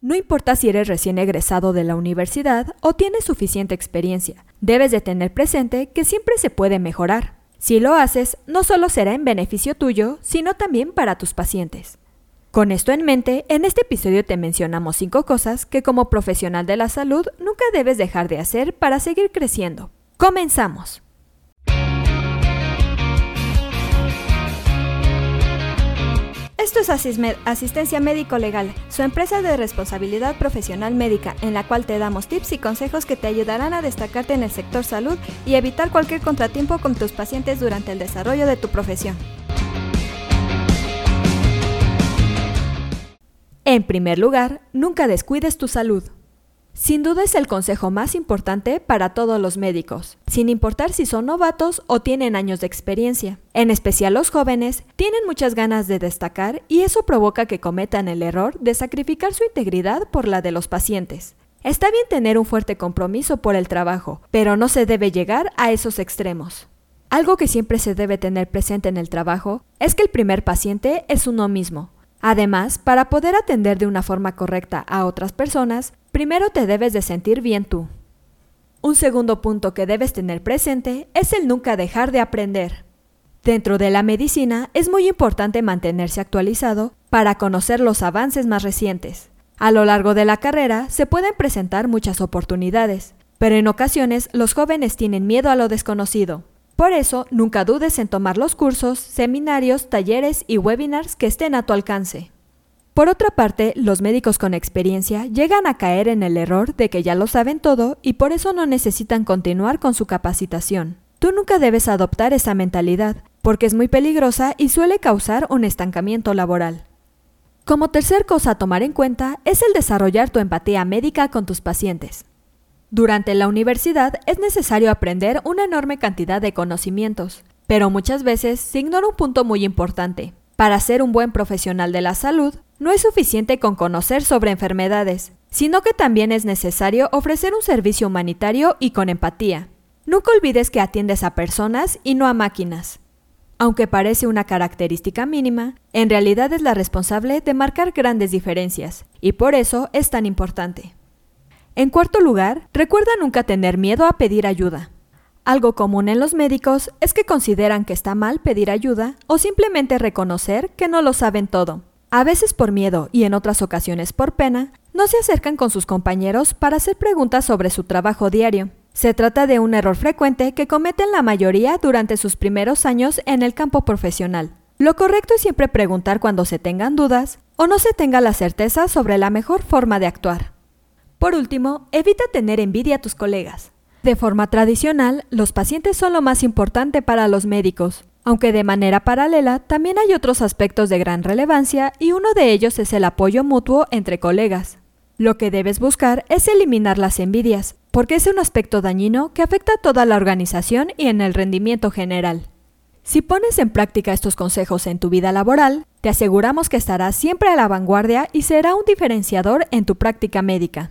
No importa si eres recién egresado de la universidad o tienes suficiente experiencia, debes de tener presente que siempre se puede mejorar. Si lo haces, no solo será en beneficio tuyo, sino también para tus pacientes. Con esto en mente, en este episodio te mencionamos 5 cosas que como profesional de la salud nunca debes dejar de hacer para seguir creciendo. Comenzamos. Esto es Asistencia Médico Legal, su empresa de responsabilidad profesional médica, en la cual te damos tips y consejos que te ayudarán a destacarte en el sector salud y evitar cualquier contratiempo con tus pacientes durante el desarrollo de tu profesión. En primer lugar, nunca descuides tu salud. Sin duda es el consejo más importante para todos los médicos, sin importar si son novatos o tienen años de experiencia. En especial los jóvenes tienen muchas ganas de destacar y eso provoca que cometan el error de sacrificar su integridad por la de los pacientes. Está bien tener un fuerte compromiso por el trabajo, pero no se debe llegar a esos extremos. Algo que siempre se debe tener presente en el trabajo es que el primer paciente es uno mismo. Además, para poder atender de una forma correcta a otras personas, Primero te debes de sentir bien tú. Un segundo punto que debes tener presente es el nunca dejar de aprender. Dentro de la medicina es muy importante mantenerse actualizado para conocer los avances más recientes. A lo largo de la carrera se pueden presentar muchas oportunidades, pero en ocasiones los jóvenes tienen miedo a lo desconocido. Por eso, nunca dudes en tomar los cursos, seminarios, talleres y webinars que estén a tu alcance. Por otra parte, los médicos con experiencia llegan a caer en el error de que ya lo saben todo y por eso no necesitan continuar con su capacitación. Tú nunca debes adoptar esa mentalidad, porque es muy peligrosa y suele causar un estancamiento laboral. Como tercer cosa a tomar en cuenta es el desarrollar tu empatía médica con tus pacientes. Durante la universidad es necesario aprender una enorme cantidad de conocimientos, pero muchas veces se ignora un punto muy importante. Para ser un buen profesional de la salud, no es suficiente con conocer sobre enfermedades, sino que también es necesario ofrecer un servicio humanitario y con empatía. Nunca olvides que atiendes a personas y no a máquinas. Aunque parece una característica mínima, en realidad es la responsable de marcar grandes diferencias, y por eso es tan importante. En cuarto lugar, recuerda nunca tener miedo a pedir ayuda. Algo común en los médicos es que consideran que está mal pedir ayuda o simplemente reconocer que no lo saben todo. A veces por miedo y en otras ocasiones por pena, no se acercan con sus compañeros para hacer preguntas sobre su trabajo diario. Se trata de un error frecuente que cometen la mayoría durante sus primeros años en el campo profesional. Lo correcto es siempre preguntar cuando se tengan dudas o no se tenga la certeza sobre la mejor forma de actuar. Por último, evita tener envidia a tus colegas. De forma tradicional, los pacientes son lo más importante para los médicos aunque de manera paralela también hay otros aspectos de gran relevancia y uno de ellos es el apoyo mutuo entre colegas. Lo que debes buscar es eliminar las envidias, porque es un aspecto dañino que afecta a toda la organización y en el rendimiento general. Si pones en práctica estos consejos en tu vida laboral, te aseguramos que estarás siempre a la vanguardia y será un diferenciador en tu práctica médica.